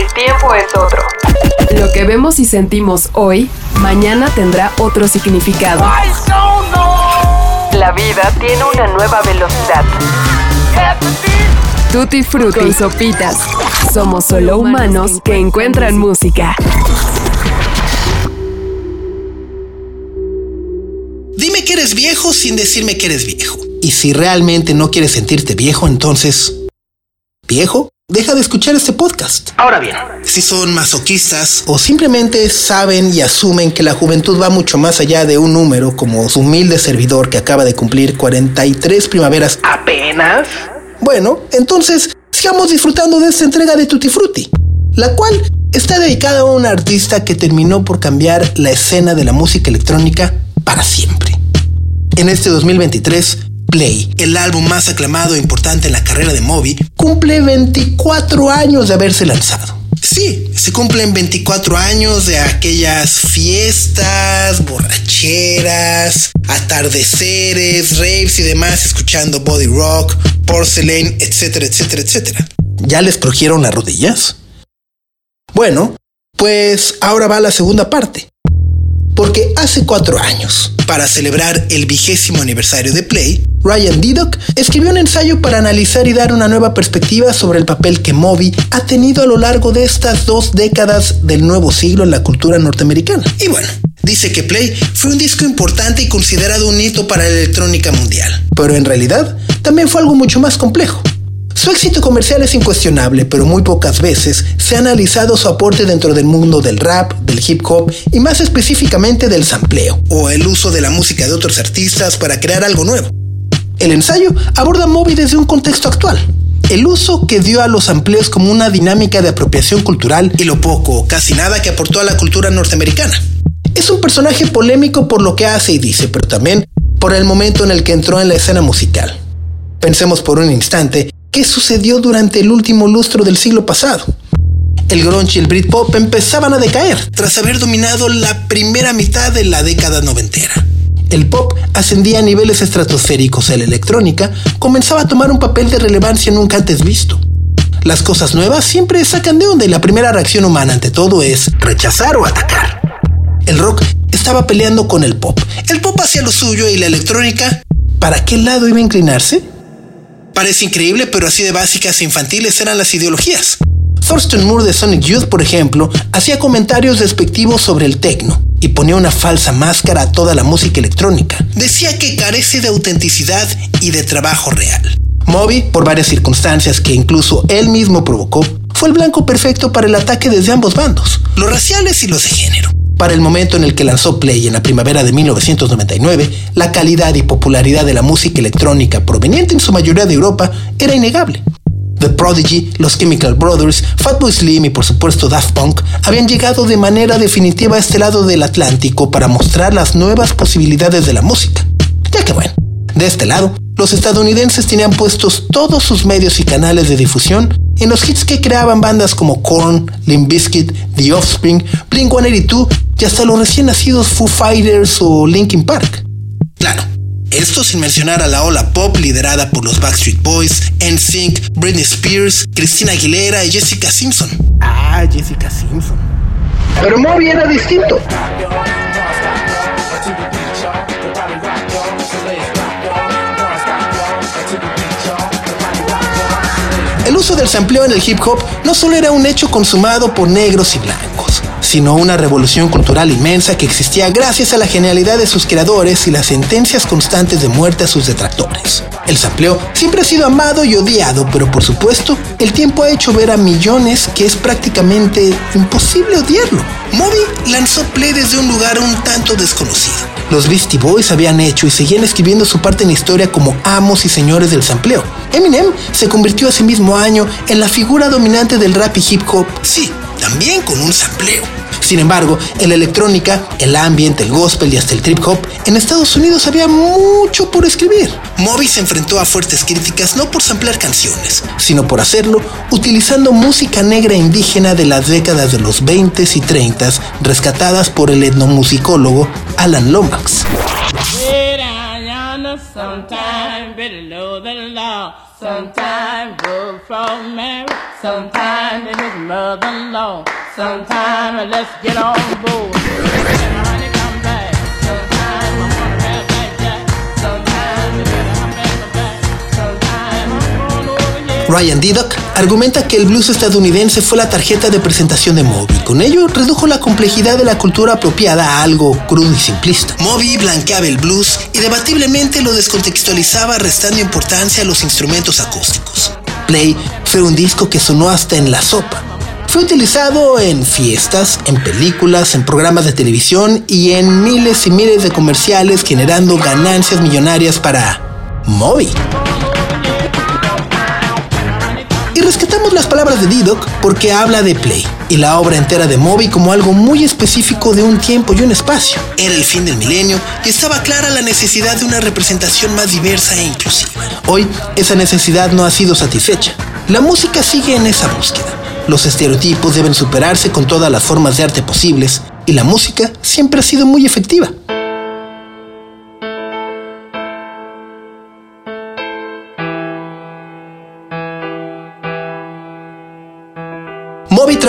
El tiempo es otro. Lo que vemos y sentimos hoy, mañana tendrá otro significado. La vida tiene una nueva velocidad. Tutti Frutti y Sopitas. Somos solo humanos que encuentran música. Dime que eres viejo sin decirme que eres viejo. Y si realmente no quieres sentirte viejo, entonces... ¿Viejo? Deja de escuchar este podcast. Ahora bien, si son masoquistas o simplemente saben y asumen que la juventud va mucho más allá de un número como su humilde servidor que acaba de cumplir 43 primaveras apenas, bueno, entonces sigamos disfrutando de esta entrega de Tutti Frutti, la cual está dedicada a un artista que terminó por cambiar la escena de la música electrónica para siempre. En este 2023, Play, el álbum más aclamado e importante en la carrera de Moby, cumple 24 años de haberse lanzado. Sí, se cumplen 24 años de aquellas fiestas, borracheras, atardeceres, raves y demás, escuchando body rock, porcelain, etcétera, etcétera, etcétera. ¿Ya les crujieron las rodillas? Bueno, pues ahora va la segunda parte. Porque hace cuatro años, para celebrar el vigésimo aniversario de Play, Ryan Didock escribió un ensayo para analizar y dar una nueva perspectiva sobre el papel que Moby ha tenido a lo largo de estas dos décadas del nuevo siglo en la cultura norteamericana. Y bueno, dice que Play fue un disco importante y considerado un hito para la electrónica mundial. Pero en realidad, también fue algo mucho más complejo. Su éxito comercial es incuestionable, pero muy pocas veces se ha analizado su aporte dentro del mundo del rap, del hip hop y más específicamente del sampleo, o el uso de la música de otros artistas para crear algo nuevo. El ensayo aborda Moby desde un contexto actual, el uso que dio a los sampleos como una dinámica de apropiación cultural y lo poco o casi nada que aportó a la cultura norteamericana. Es un personaje polémico por lo que hace y dice, pero también por el momento en el que entró en la escena musical. Pensemos por un instante qué sucedió durante el último lustro del siglo pasado. El grunge y el Britpop empezaban a decaer tras haber dominado la primera mitad de la década noventera. El pop ascendía a niveles estratosféricos y la electrónica comenzaba a tomar un papel de relevancia nunca antes visto. Las cosas nuevas siempre sacan de onda y la primera reacción humana ante todo es rechazar o atacar. El rock estaba peleando con el pop. El pop hacía lo suyo y la electrónica, ¿para qué lado iba a inclinarse? Parece increíble, pero así de básicas e infantiles eran las ideologías. Thurston Moore de Sonic Youth, por ejemplo, hacía comentarios despectivos sobre el techno y ponía una falsa máscara a toda la música electrónica. Decía que carece de autenticidad y de trabajo real. Moby, por varias circunstancias que incluso él mismo provocó, fue el blanco perfecto para el ataque desde ambos bandos, los raciales y los de género. Para el momento en el que lanzó Play en la primavera de 1999, la calidad y popularidad de la música electrónica proveniente en su mayoría de Europa era innegable. The Prodigy, los Chemical Brothers, Fatboy Slim y por supuesto Daft Punk habían llegado de manera definitiva a este lado del Atlántico para mostrar las nuevas posibilidades de la música. Ya que bueno, de este lado, los estadounidenses tenían puestos todos sus medios y canales de difusión en los hits que creaban bandas como Korn, Limp Bizkit, The Offspring, Blink-182 y hasta los recién nacidos Foo Fighters o Linkin Park. Claro, esto sin mencionar a la ola pop liderada por los Backstreet Boys, NSYNC, Britney Spears, Christina Aguilera y Jessica Simpson. Ah, Jessica Simpson. Pero Moby era distinto. El uso del sampleo en el hip hop no solo era un hecho consumado por negros y blancos, sino una revolución cultural inmensa que existía gracias a la genialidad de sus creadores y las sentencias constantes de muerte a sus detractores. El sampleo siempre ha sido amado y odiado, pero por supuesto, el tiempo ha hecho ver a millones que es prácticamente imposible odiarlo. Moby lanzó Play desde un lugar un tanto desconocido Los Beastie Boys habían hecho y seguían escribiendo su parte en la historia como amos y señores del sampleo. Eminem se convirtió ese mismo año en la figura dominante del rap y hip hop, sí, también con un sampleo. Sin embargo, en la electrónica, el ambient, el gospel y hasta el trip hop, en Estados Unidos había mucho por escribir. Moby se enfrentó a fuertes críticas no por samplear canciones, sino por hacerlo utilizando música negra indígena de las décadas de los 20 y 30 rescatadas por el etnomusicólogo Alan Lomax. Sometimes law, work from Mary, sometimes it is mother-in-law, sometimes let's get on board. Sometimes I'm gonna have that. Sometimes back. Sometimes I'm going over here. Ryan Didock argumenta que el blues estadounidense fue la tarjeta de presentación de Moby. Con ello, redujo la complejidad de la cultura apropiada a algo crudo y simplista. Moby blanqueaba el blues y debatiblemente lo descontextualizaba restando importancia a los instrumentos acústicos. Play fue un disco que sonó hasta en la sopa. Fue utilizado en fiestas, en películas, en programas de televisión y en miles y miles de comerciales generando ganancias millonarias para Moby. Y rescatamos las palabras de Didoc porque habla de Play y la obra entera de Moby como algo muy específico de un tiempo y un espacio. Era el fin del milenio y estaba clara la necesidad de una representación más diversa e inclusiva. Hoy esa necesidad no ha sido satisfecha. La música sigue en esa búsqueda. Los estereotipos deben superarse con todas las formas de arte posibles y la música siempre ha sido muy efectiva.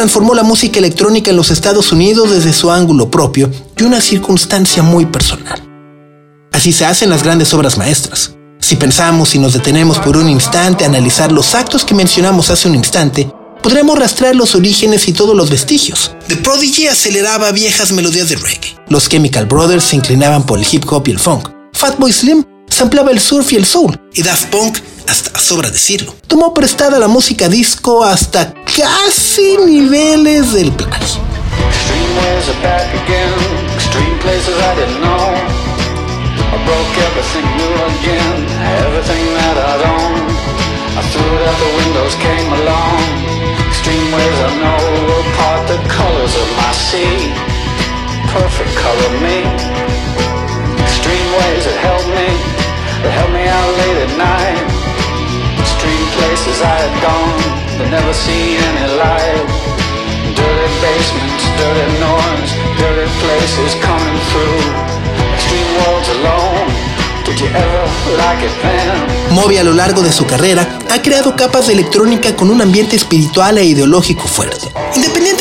Transformó la música electrónica en los Estados Unidos desde su ángulo propio y una circunstancia muy personal. Así se hacen las grandes obras maestras. Si pensamos y nos detenemos por un instante a analizar los actos que mencionamos hace un instante, podremos rastrear los orígenes y todos los vestigios. The Prodigy aceleraba viejas melodías de reggae. Los Chemical Brothers se inclinaban por el hip hop y el funk. Fatboy Slim samplaba el surf y el soul. Y Daft Punk, hasta sobra decirlo, tomó prestada la música disco hasta casi niveles del plagio. Perfect color me. Extreme ways that held me. That held me out late at night. Extreme places I had gone. But never seen any light. Dirty basements, dirty noise, dirty places coming through. Extreme worlds alone. Moby a lo largo de su carrera ha creado capas de electrónica con un ambiente espiritual e ideológico fuerte.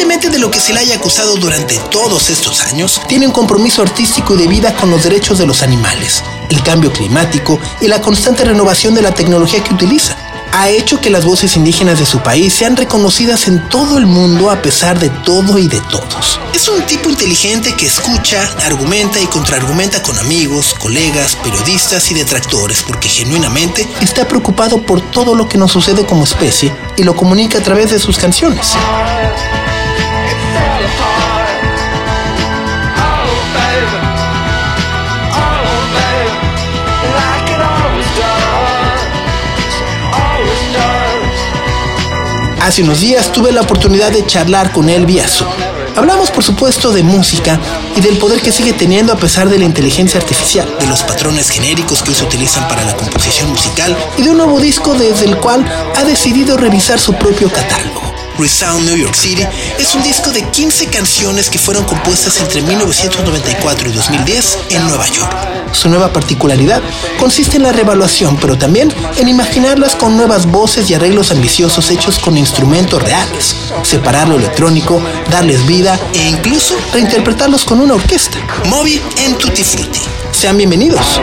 Independientemente de lo que se le haya acusado durante todos estos años, tiene un compromiso artístico y de vida con los derechos de los animales, el cambio climático y la constante renovación de la tecnología que utiliza. Ha hecho que las voces indígenas de su país sean reconocidas en todo el mundo a pesar de todo y de todos. Es un tipo inteligente que escucha, argumenta y contraargumenta con amigos, colegas, periodistas y detractores porque genuinamente está preocupado por todo lo que nos sucede como especie y lo comunica a través de sus canciones. Hace unos días tuve la oportunidad de charlar con él vía. Hablamos por supuesto de música y del poder que sigue teniendo a pesar de la inteligencia artificial, de los patrones genéricos que hoy se utilizan para la composición musical y de un nuevo disco desde el cual ha decidido revisar su propio catálogo. Resound New York City es un disco de 15 canciones que fueron compuestas entre 1994 y 2010 en Nueva York. Su nueva particularidad consiste en la revaluación, pero también en imaginarlas con nuevas voces y arreglos ambiciosos hechos con instrumentos reales, separar lo electrónico, darles vida e incluso reinterpretarlos con una orquesta. Moby en Tutti Frutti. Sean bienvenidos.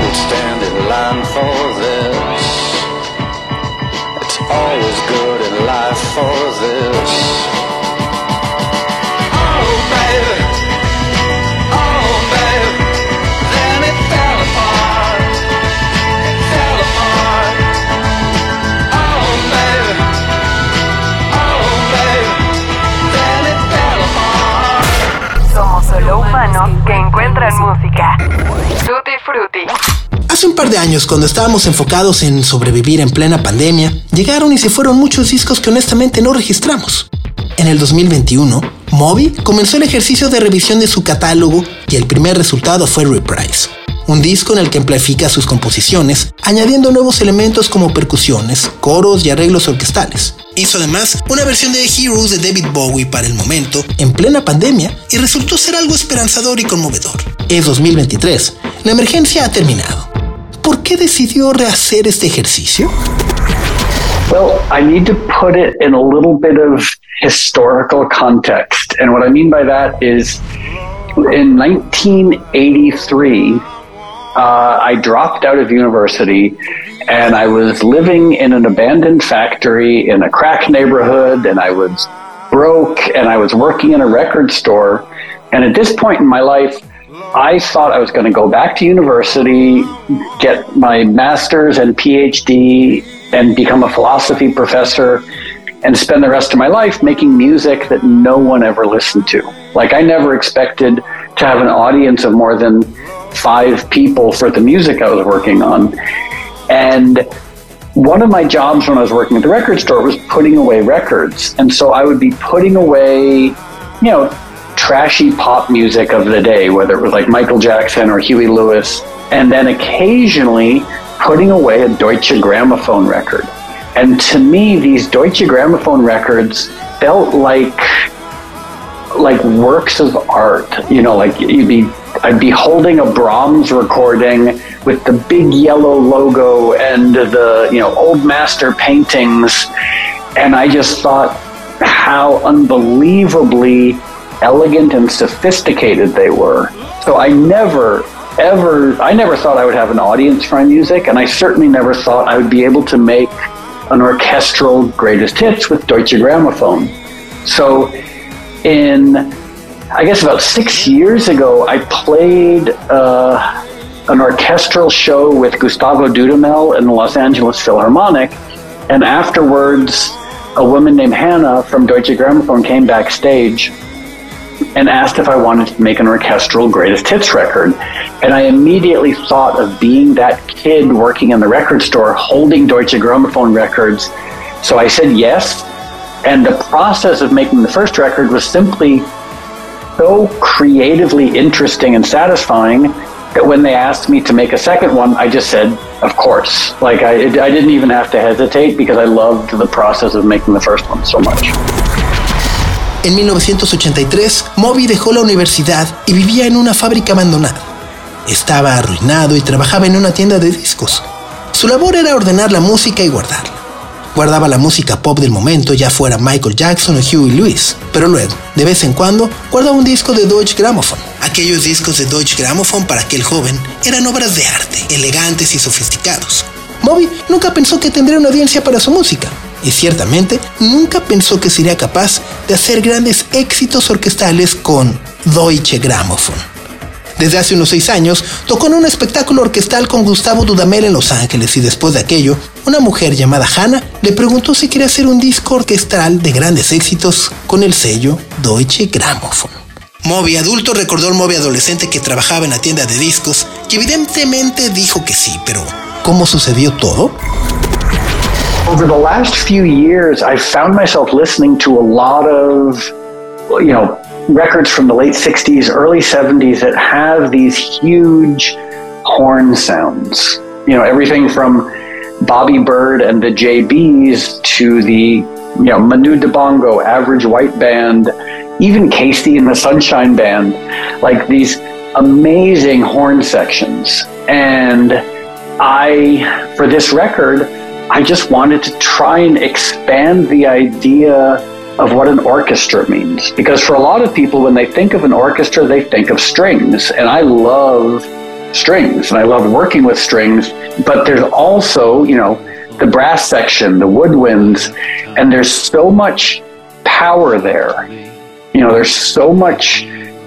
Años, cuando estábamos enfocados en sobrevivir en plena pandemia, llegaron y se fueron muchos discos que honestamente no registramos. En el 2021, Moby comenzó el ejercicio de revisión de su catálogo y el primer resultado fue Reprise, un disco en el que amplifica sus composiciones, añadiendo nuevos elementos como percusiones, coros y arreglos orquestales. Hizo además una versión de Heroes de David Bowie para el momento, en plena pandemia, y resultó ser algo esperanzador y conmovedor. Es 2023, la emergencia ha terminado. ¿Por qué decidió rehacer este ejercicio? Well, I need to put it in a little bit of historical context. And what I mean by that is in 1983, uh, I dropped out of university and I was living in an abandoned factory in a crack neighborhood and I was broke and I was working in a record store. And at this point in my life, I thought I was going to go back to university, get my master's and PhD, and become a philosophy professor and spend the rest of my life making music that no one ever listened to. Like, I never expected to have an audience of more than five people for the music I was working on. And one of my jobs when I was working at the record store was putting away records. And so I would be putting away, you know, trashy pop music of the day, whether it was like Michael Jackson or Huey Lewis, and then occasionally putting away a Deutsche Grammophon record. And to me, these Deutsche Grammophon records felt like like works of art. You know, like you'd be I'd be holding a Brahms recording with the big yellow logo and the you know old master paintings, and I just thought how unbelievably elegant and sophisticated they were. So I never ever I never thought I would have an audience for my music and I certainly never thought I would be able to make an orchestral greatest hits with Deutsche Grammophon. So in I guess about six years ago, I played uh, an orchestral show with Gustavo Dudamel in the Los Angeles Philharmonic, and afterwards, a woman named Hannah from Deutsche Grammophon came backstage and asked if I wanted to make an orchestral greatest hits record. And I immediately thought of being that kid working in the record store holding Deutsche Grammophon records. So I said yes. And the process of making the first record was simply so creatively interesting and satisfying that when they asked me to make a second one, I just said, of course. Like I, I didn't even have to hesitate because I loved the process of making the first one so much. En 1983, Moby dejó la universidad y vivía en una fábrica abandonada. Estaba arruinado y trabajaba en una tienda de discos. Su labor era ordenar la música y guardarla. Guardaba la música pop del momento, ya fuera Michael Jackson o Huey Lewis, pero luego, de vez en cuando, guardaba un disco de Deutsche Grammophon. Aquellos discos de Deutsche Grammophon para aquel joven eran obras de arte, elegantes y sofisticados. Moby nunca pensó que tendría una audiencia para su música, y ciertamente nunca pensó que sería capaz de hacer grandes éxitos orquestales con Deutsche Grammophon. Desde hace unos seis años, tocó en un espectáculo orquestal con Gustavo Dudamel en Los Ángeles y después de aquello, una mujer llamada Hannah le preguntó si quería hacer un disco orquestal de grandes éxitos con el sello Deutsche Grammophon. Moby adulto recordó al Moby adolescente que trabajaba en la tienda de discos, que evidentemente dijo que sí, pero ¿cómo sucedió todo? Over the last few years, I've found myself listening to a lot of, you know, records from the late 60s, early 70s that have these huge horn sounds. You know, everything from Bobby Bird and the JBs to the, you know, Manu Dibango, Average White Band, even Casey and the Sunshine Band, like these amazing horn sections. And I, for this record, I just wanted to try and expand the idea of what an orchestra means. Because for a lot of people, when they think of an orchestra, they think of strings. And I love strings and I love working with strings. But there's also, you know, the brass section, the woodwinds, and there's so much power there. You know, there's so much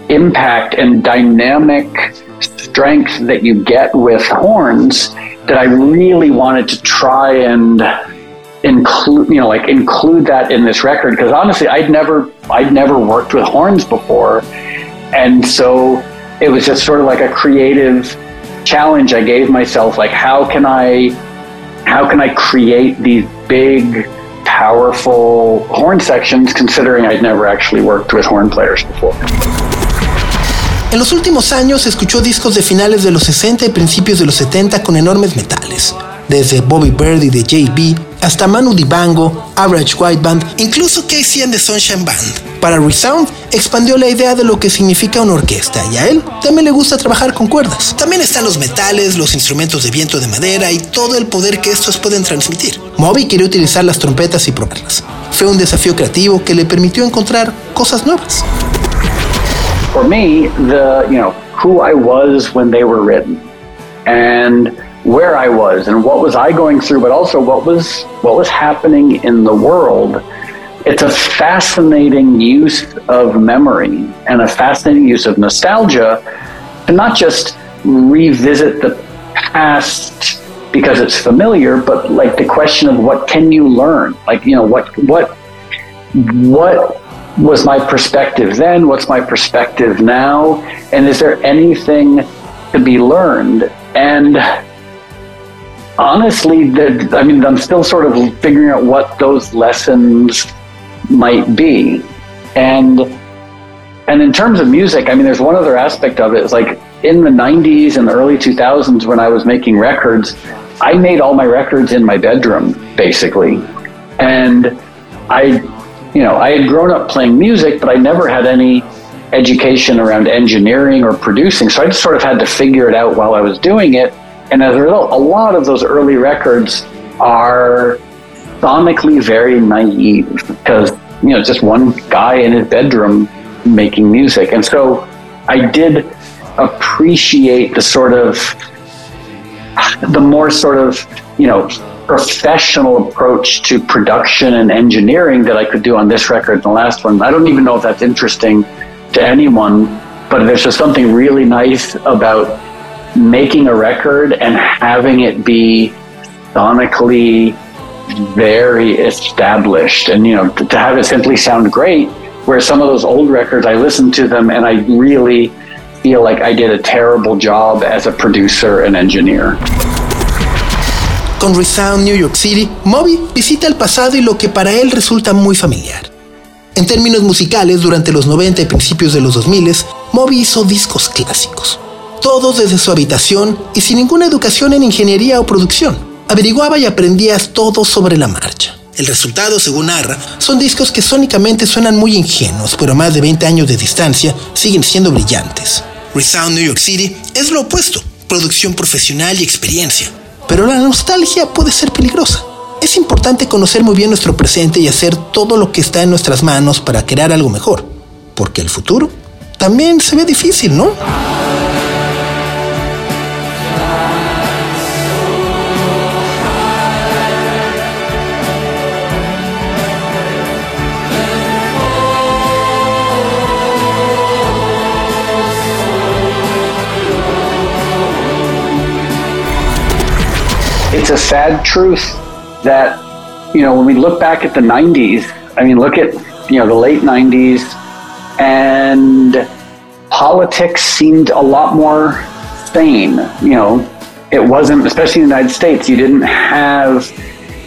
impact and dynamic strength that you get with horns that I really wanted to try and include you know like include that in this record because honestly I'd never I'd never worked with horns before and so it was just sort of like a creative challenge I gave myself like how can I how can I create these big powerful horn sections considering I'd never actually worked with horn players before. En los últimos años escuchó discos de finales de los 60 y principios de los 70 con enormes metales, desde Bobby Bird y de JB hasta Manu Dibango, Average White Band, incluso and the Sunshine Band. Para Resound expandió la idea de lo que significa una orquesta y a él también le gusta trabajar con cuerdas. También están los metales, los instrumentos de viento de madera y todo el poder que estos pueden transmitir. Moby quería utilizar las trompetas y probarlas. Fue un desafío creativo que le permitió encontrar cosas nuevas. For me, the you know who I was when they were written, and where I was, and what was I going through, but also what was what was happening in the world. It's a fascinating use of memory and a fascinating use of nostalgia to not just revisit the past because it's familiar, but like the question of what can you learn? Like, you know, what what what was my perspective then? What's my perspective now? And is there anything to be learned? And honestly, I mean, I'm still sort of figuring out what those lessons might be. And and in terms of music, I mean, there's one other aspect of it. It's like in the 90s and the early 2000s when I was making records, I made all my records in my bedroom, basically. And I you know, I had grown up playing music, but I never had any education around engineering or producing. So I just sort of had to figure it out while I was doing it. And as a result, a lot of those early records are sonically very naive because, you know, just one guy in his bedroom making music. And so I did appreciate the sort of, the more sort of, you know, professional approach to production and engineering that I could do on this record and the last one. I don't even know if that's interesting to anyone, but there's just something really nice about making a record and having it be sonically very established and you know to, to have it simply sound great where some of those old records I listen to them and I really feel like I did a terrible job as a producer and engineer. Con Resound New York City, Moby visita el pasado y lo que para él resulta muy familiar. En términos musicales, durante los 90 y principios de los 2000, Moby hizo discos clásicos. Todos desde su habitación y sin ninguna educación en ingeniería o producción. Averiguaba y aprendía todo sobre la marcha. El resultado, según narra, son discos que sónicamente suenan muy ingenuos, pero a más de 20 años de distancia siguen siendo brillantes. Resound New York City es lo opuesto, producción profesional y experiencia. Pero la nostalgia puede ser peligrosa. Es importante conocer muy bien nuestro presente y hacer todo lo que está en nuestras manos para crear algo mejor. Porque el futuro también se ve difícil, ¿no? It's a sad truth that you know when we look back at the 90s i mean look at you know the late 90s and politics seemed a lot more sane you know. It wasn't especially in the united states you didn't have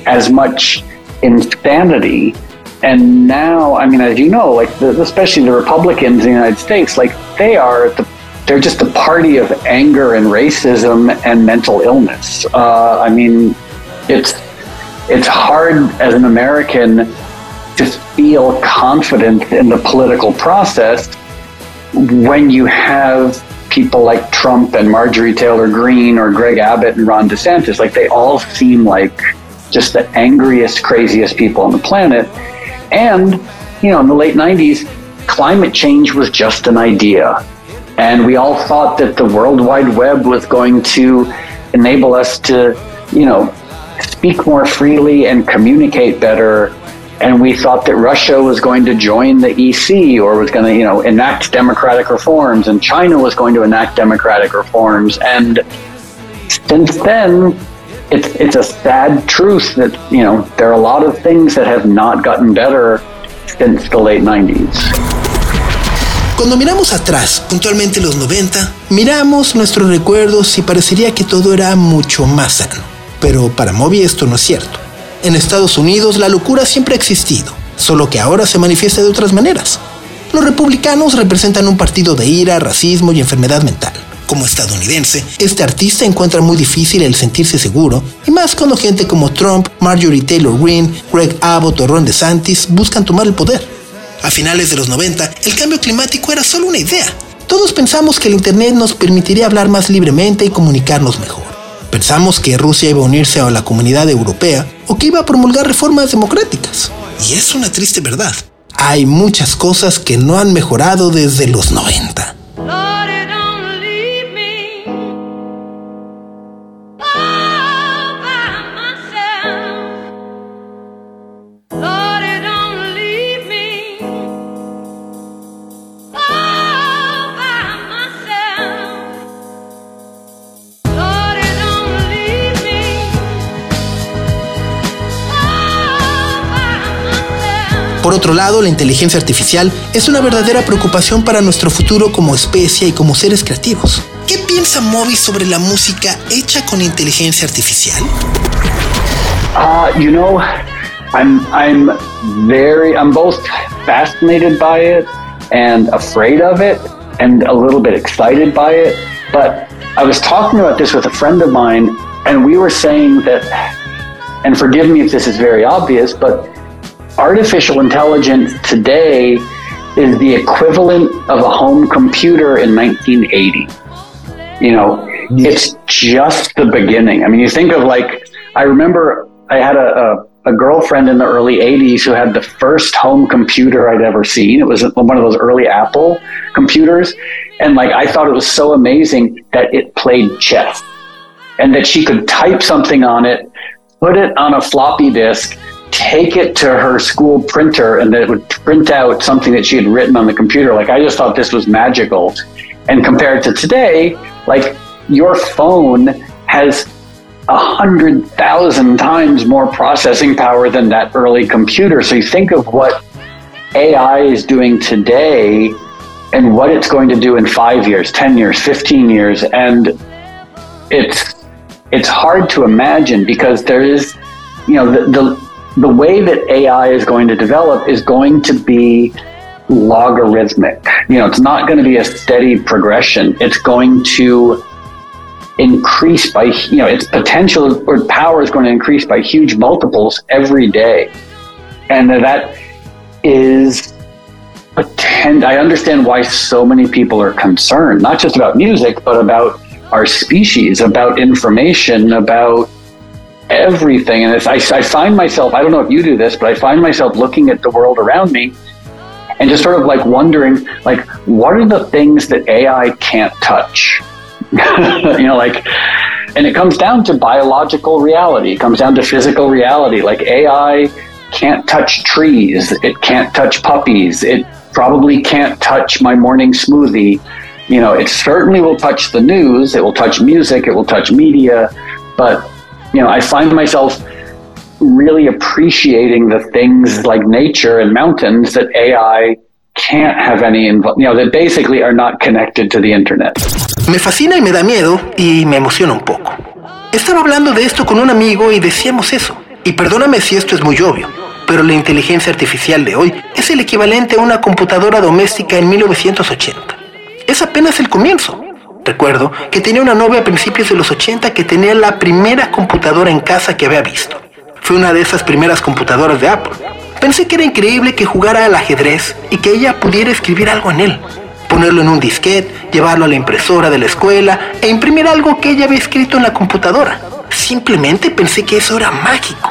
as much insanity. And now i mean as you know like the, especially the republicans in the united states like they are at the they're just a party of anger and racism and mental illness. Uh, I mean, it's it's hard as an American to feel confident in the political process when you have people like Trump and Marjorie Taylor Greene or Greg Abbott and Ron DeSantis. Like they all seem like just the angriest, craziest people on the planet. And you know, in the late '90s, climate change was just an idea and we all thought that the World Wide Web was going to enable us to, you know, speak more freely and communicate better. And we thought that Russia was going to join the EC or was going to, you know, enact democratic reforms, and China was going to enact democratic reforms. And since then, it's it's a sad truth that you know there are a lot of things that have not gotten better since the late 90s. Cuando miramos atrás, puntualmente los 90, miramos nuestros recuerdos y parecería que todo era mucho más sano. Pero para Moby esto no es cierto. En Estados Unidos la locura siempre ha existido, solo que ahora se manifiesta de otras maneras. Los republicanos representan un partido de ira, racismo y enfermedad mental. Como estadounidense, este artista encuentra muy difícil el sentirse seguro, y más cuando gente como Trump, Marjorie Taylor Greene, Greg Abbott o Ron DeSantis buscan tomar el poder. A finales de los 90, el cambio climático era solo una idea. Todos pensamos que el Internet nos permitiría hablar más libremente y comunicarnos mejor. Pensamos que Rusia iba a unirse a la comunidad europea o que iba a promulgar reformas democráticas. Y es una triste verdad hay muchas cosas que no han mejorado desde los 90. Otro lado, la inteligencia artificial es una verdadera preocupación para nuestro futuro como especie y como seres creativos. ¿Qué piensa Moby sobre la música hecha con inteligencia artificial? Uh, you know, I'm I'm very I'm both fascinated by it and afraid of it and a little bit excited by it. But I was talking about this with a friend of mine and we were saying that and forgive me if this is very obvious, but artificial intelligence today is the equivalent of a home computer in 1980. You know, it's just the beginning. I mean, you think of like, I remember I had a, a, a, girlfriend in the early 80s who had the first home computer I'd ever seen. It was one of those early Apple computers. And like, I thought it was so amazing that it played chess and that she could type something on it, put it on a floppy disk, take it to her school printer and that it would print out something that she had written on the computer. Like I just thought this was magical. And compared to today, like your phone has a hundred thousand times more processing power than that early computer. So you think of what AI is doing today and what it's going to do in five years, 10 years, 15 years. And it's, it's hard to imagine because there is, you know, the, the the way that AI is going to develop is going to be logarithmic. You know, it's not going to be a steady progression. It's going to increase by, you know, its potential or power is going to increase by huge multiples every day. And that is I understand why so many people are concerned, not just about music, but about our species, about information, about everything. And I, I find myself, I don't know if you do this, but I find myself looking at the world around me and just sort of like wondering, like, what are the things that AI can't touch? you know, like, and it comes down to biological reality. It comes down to physical reality. Like AI can't touch trees. It can't touch puppies. It probably can't touch my morning smoothie. You know, it certainly will touch the news. It will touch music. It will touch media. But you know, I find myself really appreciating the things like nature and mountains that AI can't have any, you know, that basically are not connected to the internet. Me fascina y me da miedo y me emociona un poco. Estaba hablando de esto con un amigo y decíamos eso. Y perdóname si esto es muy obvio, pero la inteligencia artificial de hoy es el equivalente a una computadora doméstica en 1980. Es apenas el comienzo. Recuerdo que tenía una novia a principios de los 80 que tenía la primera computadora en casa que había visto. Fue una de esas primeras computadoras de Apple. Pensé que era increíble que jugara al ajedrez y que ella pudiera escribir algo en él. Ponerlo en un disquete, llevarlo a la impresora de la escuela e imprimir algo que ella había escrito en la computadora. Simplemente pensé que eso era mágico.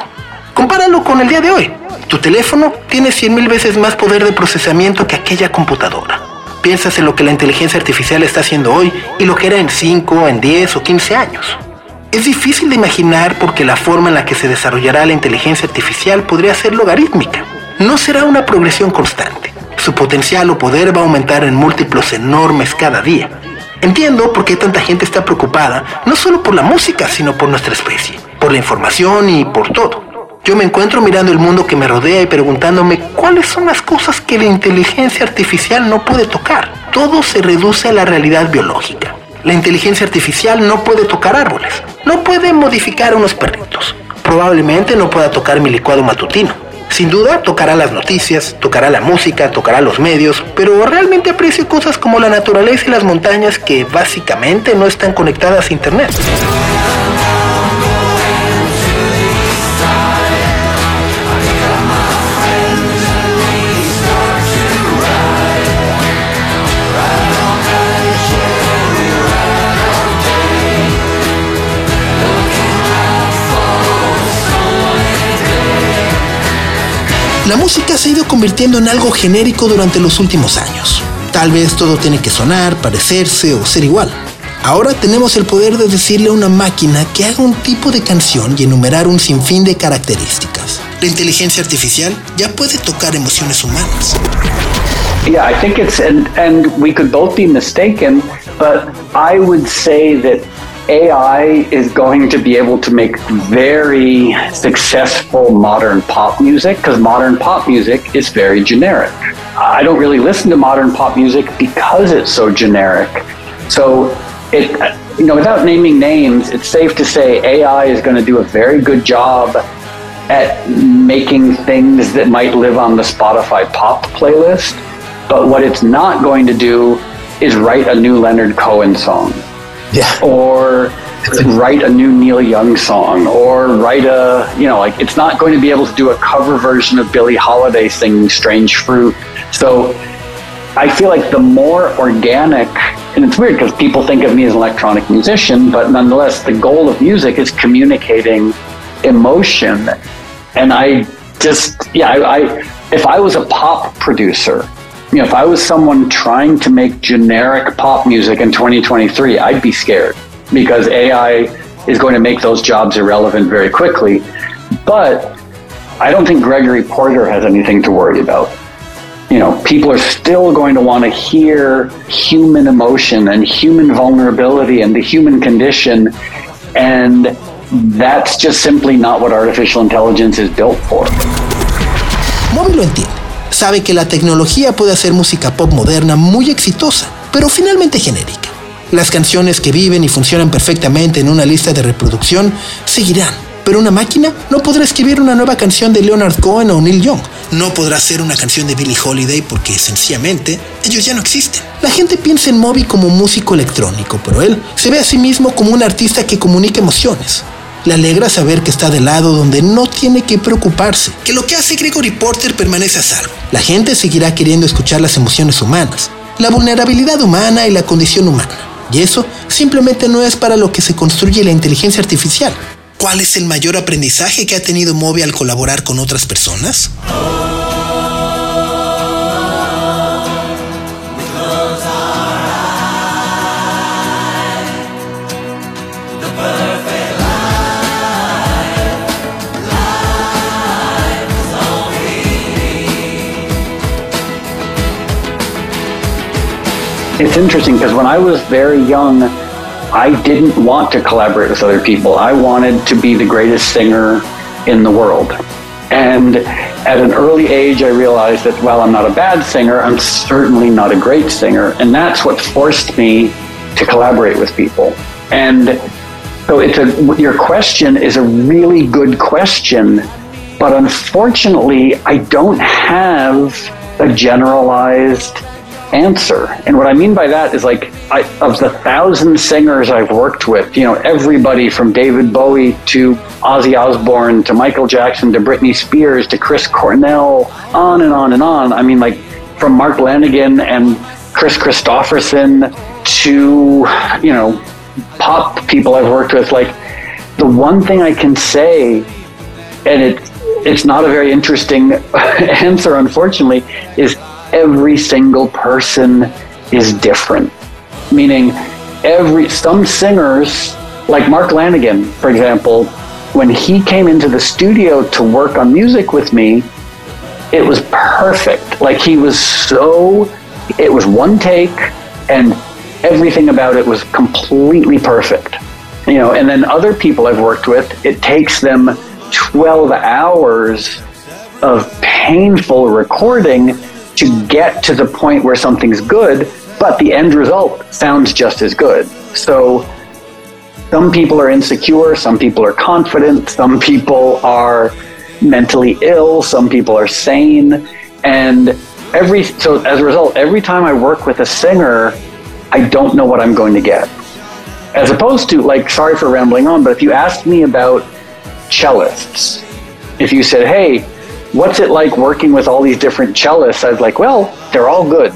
Compáralo con el día de hoy. Tu teléfono tiene 100.000 veces más poder de procesamiento que aquella computadora piensas en lo que la inteligencia artificial está haciendo hoy y lo que era en 5, en 10 o 15 años. Es difícil de imaginar porque la forma en la que se desarrollará la inteligencia artificial podría ser logarítmica. No será una progresión constante. Su potencial o poder va a aumentar en múltiplos enormes cada día. Entiendo por qué tanta gente está preocupada, no solo por la música, sino por nuestra especie, por la información y por todo. Yo me encuentro mirando el mundo que me rodea y preguntándome cuáles son las cosas que la inteligencia artificial no puede tocar. todo se reduce a la realidad biológica. La inteligencia artificial no puede tocar árboles, no puede modificar unos perritos, probablemente no pueda tocar mi licuado matutino. Sin duda tocará las noticias, tocará la música, tocará los medios, pero realmente aprecio cosas como la naturaleza y las montañas que básicamente no están conectadas a Internet. La música se ha ido convirtiendo en algo genérico durante los últimos años. Tal vez todo tiene que sonar, parecerse o ser igual. Ahora tenemos el poder de decirle a una máquina que haga un tipo de canción y enumerar un sinfín de características. La inteligencia artificial ya puede tocar emociones humanas. Yeah, I think it's, and, and we could both be mistaken, but I would say that AI is going to be able to make very successful modern pop music because modern pop music is very generic. I don't really listen to modern pop music because it's so generic. So it you know without naming names, it's safe to say AI is going to do a very good job at making things that might live on the Spotify pop playlist. But what it's not going to do is write a new Leonard Cohen song Yeah. or write a new Neil Young song or write a, you know, like it's not going to be able to do a cover version of Billie Holiday singing Strange Fruit. So I feel like the more organic, and it's weird because people think of me as an electronic musician, but nonetheless, the goal of music is communicating emotion. And I just, yeah, I, I if I was a pop producer, you know, if I was someone trying to make generic pop music in 2023, I'd be scared because AI is going to make those jobs irrelevant very quickly. But I don't think Gregory Porter has anything to worry about. You know, people are still going to want to hear human emotion and human vulnerability and the human condition. And that's just simply not what artificial intelligence is built for. Moby lo entiende. Sabe que la tecnología puede hacer música pop moderna muy exitosa, pero finalmente genérica. Las canciones que viven y funcionan perfectamente en una lista de reproducción seguirán, pero una máquina no podrá escribir una nueva canción de Leonard Cohen o Neil Young. No podrá hacer una canción de Billie Holiday porque sencillamente ellos ya no existen. La gente piensa en Moby como músico electrónico, pero él se ve a sí mismo como un artista que comunica emociones. Le alegra saber que está del lado donde no tiene que preocuparse, que lo que hace Gregory Porter permanece a salvo. La gente seguirá queriendo escuchar las emociones humanas, la vulnerabilidad humana y la condición humana. Y eso simplemente no es para lo que se construye la inteligencia artificial. ¿Cuál es el mayor aprendizaje que ha tenido Moby al colaborar con otras personas? It's interesting because when I was very young, I didn't want to collaborate with other people. I wanted to be the greatest singer in the world. And at an early age, I realized that while I'm not a bad singer, I'm certainly not a great singer. And that's what forced me to collaborate with people. And so it's a, your question is a really good question. But unfortunately, I don't have a generalized answer. And what I mean by that is like, I, of the thousand singers I've worked with, you know, everybody from David Bowie to Ozzy Osbourne to Michael Jackson to Britney Spears to Chris Cornell, on and on and on. I mean, like from Mark Lanigan and Chris Christopherson to, you know, pop people I've worked with. Like the one thing I can say, and it, it's not a very interesting answer, unfortunately, is every single person is different. Meaning, every some singers, like Mark Lanigan, for example, when he came into the studio to work on music with me, it was perfect. Like he was so, it was one take, and everything about it was completely perfect. You know, and then other people I've worked with, it takes them 12 hours of painful recording to get to the point where something's good, but the end result sounds just as good. So some people are insecure, some people are confident, some people are mentally ill, some people are sane, and every so as a result, every time I work with a singer, I don't know what I'm going to get. As opposed to like, sorry for rambling on, but if you asked me about cellists, if you said, "Hey, what's it like working with all these different cellists?" I was like, "Well, they're all good.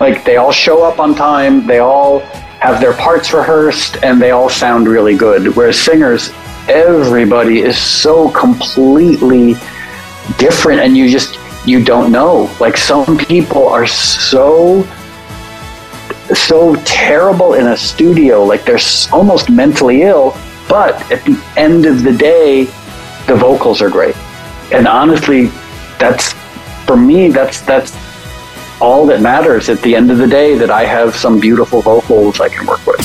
Like they all show up on time, they all have their parts rehearsed, and they all sound really good." Whereas singers, everybody is so completely different, and you just you don't know. Like some people are so so terrible in a studio, like they're almost mentally ill. But at the end of the day, the vocals are great. And honestly, that's for me. That's that's all that matters at the end of the day. That I have some beautiful vocals I can work with.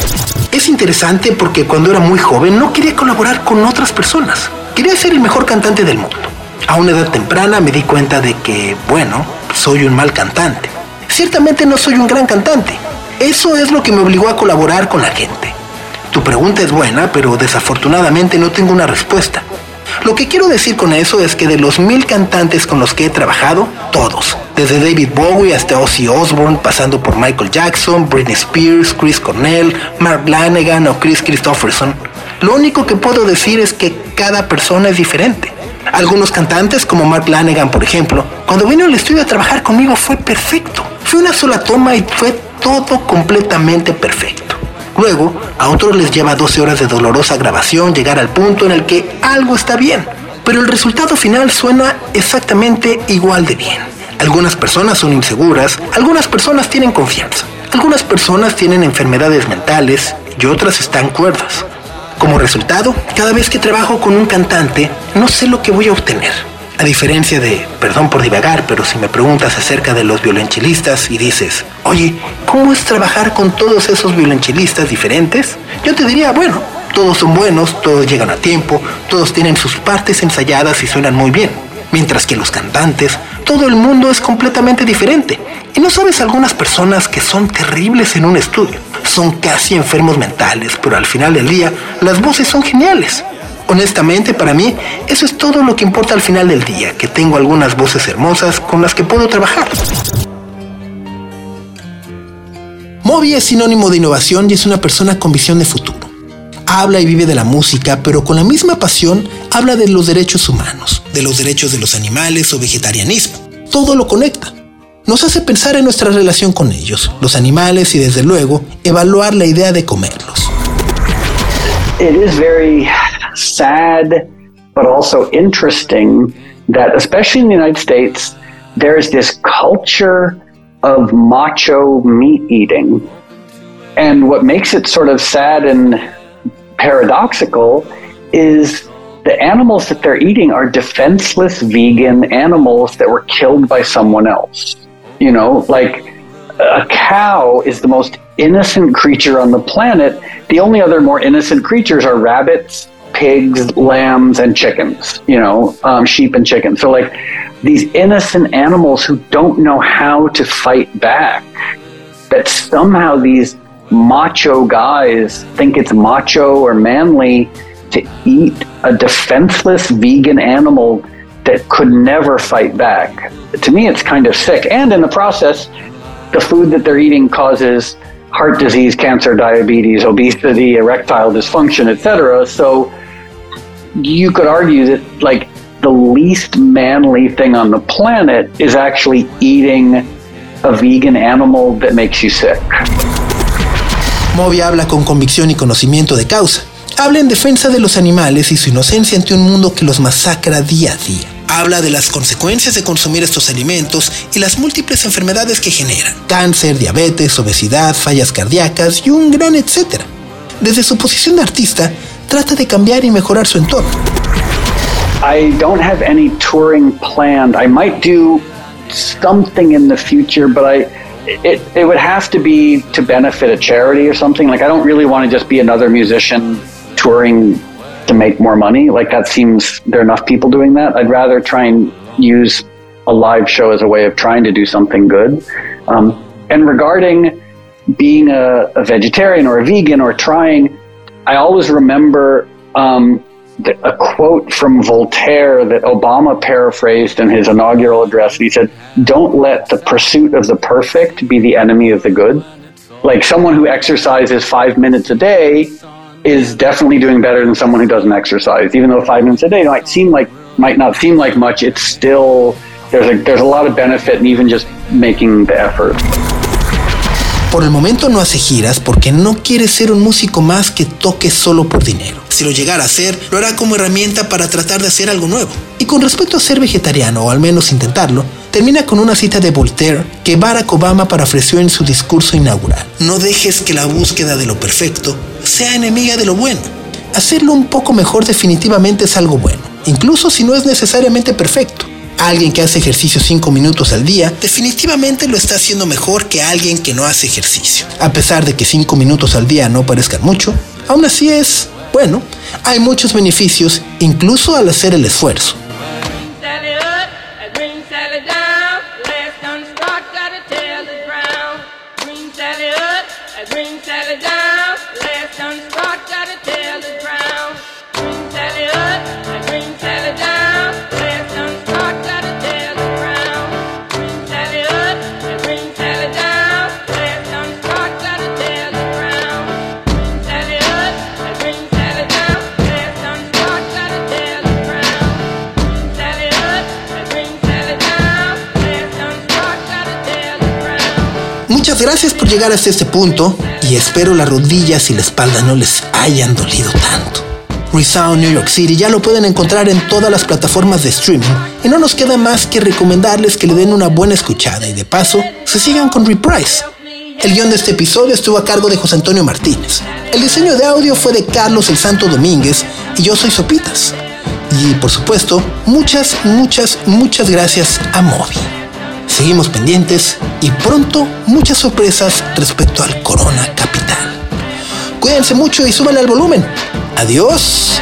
Es interesante porque cuando era muy joven no quería colaborar con otras personas. Quería ser el mejor cantante del mundo. A una edad temprana me di cuenta de que, bueno, soy un mal cantante. Ciertamente no soy un gran cantante. Eso es lo que me obligó a colaborar con la gente. Tu pregunta es buena, pero desafortunadamente no tengo una respuesta. Lo que quiero decir con eso es que de los mil cantantes con los que he trabajado, todos, desde David Bowie hasta Ozzy Osbourne, pasando por Michael Jackson, Britney Spears, Chris Cornell, Mark Lanegan o Chris Christopherson, lo único que puedo decir es que cada persona es diferente. Algunos cantantes, como Mark Lanegan, por ejemplo, cuando vino al estudio a trabajar conmigo fue perfecto. Fue una sola toma y fue todo completamente perfecto. Luego, a otros les lleva 12 horas de dolorosa grabación llegar al punto en el que algo está bien, pero el resultado final suena exactamente igual de bien. Algunas personas son inseguras, algunas personas tienen confianza, algunas personas tienen enfermedades mentales y otras están cuerdas. Como resultado, cada vez que trabajo con un cantante, no sé lo que voy a obtener. A diferencia de, perdón por divagar, pero si me preguntas acerca de los violonchelistas y dices, oye, ¿cómo es trabajar con todos esos violonchelistas diferentes? Yo te diría, bueno, todos son buenos, todos llegan a tiempo, todos tienen sus partes ensayadas y suenan muy bien. Mientras que los cantantes, todo el mundo es completamente diferente. Y no sabes algunas personas que son terribles en un estudio. Son casi enfermos mentales, pero al final del día las voces son geniales. Honestamente, para mí, eso es todo lo que importa al final del día, que tengo algunas voces hermosas con las que puedo trabajar. Moby es sinónimo de innovación y es una persona con visión de futuro. Habla y vive de la música, pero con la misma pasión habla de los derechos humanos, de los derechos de los animales o vegetarianismo. Todo lo conecta. Nos hace pensar en nuestra relación con ellos, los animales y desde luego evaluar la idea de comerlos. It is very sad, but also interesting that, especially in the United States, there's this culture of macho meat eating. And what makes it sort of sad and paradoxical is the animals that they're eating are defenseless vegan animals that were killed by someone else. You know, like a cow is the most innocent creature on the planet. The only other more innocent creatures are rabbits, pigs, lambs, and chickens, you know, um, sheep and chickens. So, like these innocent animals who don't know how to fight back, that somehow these macho guys think it's macho or manly to eat a defenseless vegan animal that could never fight back. To me, it's kind of sick. And in the process, the food that they're eating causes heart disease, cancer, diabetes, obesity, erectile dysfunction, etc. So you could argue that like the least manly thing on the planet is actually eating a vegan animal that makes you sick. Moby habla con convicción y conocimiento de causa. Habla en defensa de los animales y su inocencia ante un mundo que los masacra día a día. Habla de las consecuencias de consumir estos alimentos y las múltiples enfermedades que generan. Cáncer, diabetes, obesidad, fallas cardíacas y un gran etcétera. Desde su posición de artista, trata de cambiar y mejorar su entorno. I don't have any touring planned. I might do something in the future, but I it, it would have to be to benefit a charity or something. Like I don't really want to just be another musician touring to make more money. Like that seems there are enough people doing that. I'd rather try and use a live show as a way of trying to do something good. Um, and regarding being a, a vegetarian or a vegan or trying, I always remember um, a quote from Voltaire that Obama paraphrased in his inaugural address. He said, Don't let the pursuit of the perfect be the enemy of the good. Like someone who exercises five minutes a day is definitely doing better than someone who doesn't exercise. Even though five minutes a day might seem like might not seem like much, it's still there's a there's a lot of benefit in even just making the effort. Por el momento no hace giras porque no quiere ser un músico más que toque solo por dinero. Si lo llegara a hacer, lo hará como herramienta para tratar de hacer algo nuevo. Y con respecto a ser vegetariano, o al menos intentarlo, termina con una cita de Voltaire que Barack Obama parafraseó en su discurso inaugural. No dejes que la búsqueda de lo perfecto sea enemiga de lo bueno. Hacerlo un poco mejor definitivamente es algo bueno, incluso si no es necesariamente perfecto. Alguien que hace ejercicio 5 minutos al día definitivamente lo está haciendo mejor que alguien que no hace ejercicio. A pesar de que 5 minutos al día no parezcan mucho, aún así es, bueno, hay muchos beneficios incluso al hacer el esfuerzo. Gracias por llegar hasta este punto y espero las rodillas y la espalda no les hayan dolido tanto. Resound New York City ya lo pueden encontrar en todas las plataformas de streaming y no nos queda más que recomendarles que le den una buena escuchada y de paso se sigan con Reprise. El guion de este episodio estuvo a cargo de José Antonio Martínez. El diseño de audio fue de Carlos El Santo Domínguez y yo soy Sopitas. Y por supuesto, muchas, muchas, muchas gracias a Moby. Seguimos pendientes y pronto muchas sorpresas respecto al Corona Capital. Cuídense mucho y súbanle al volumen. Adiós.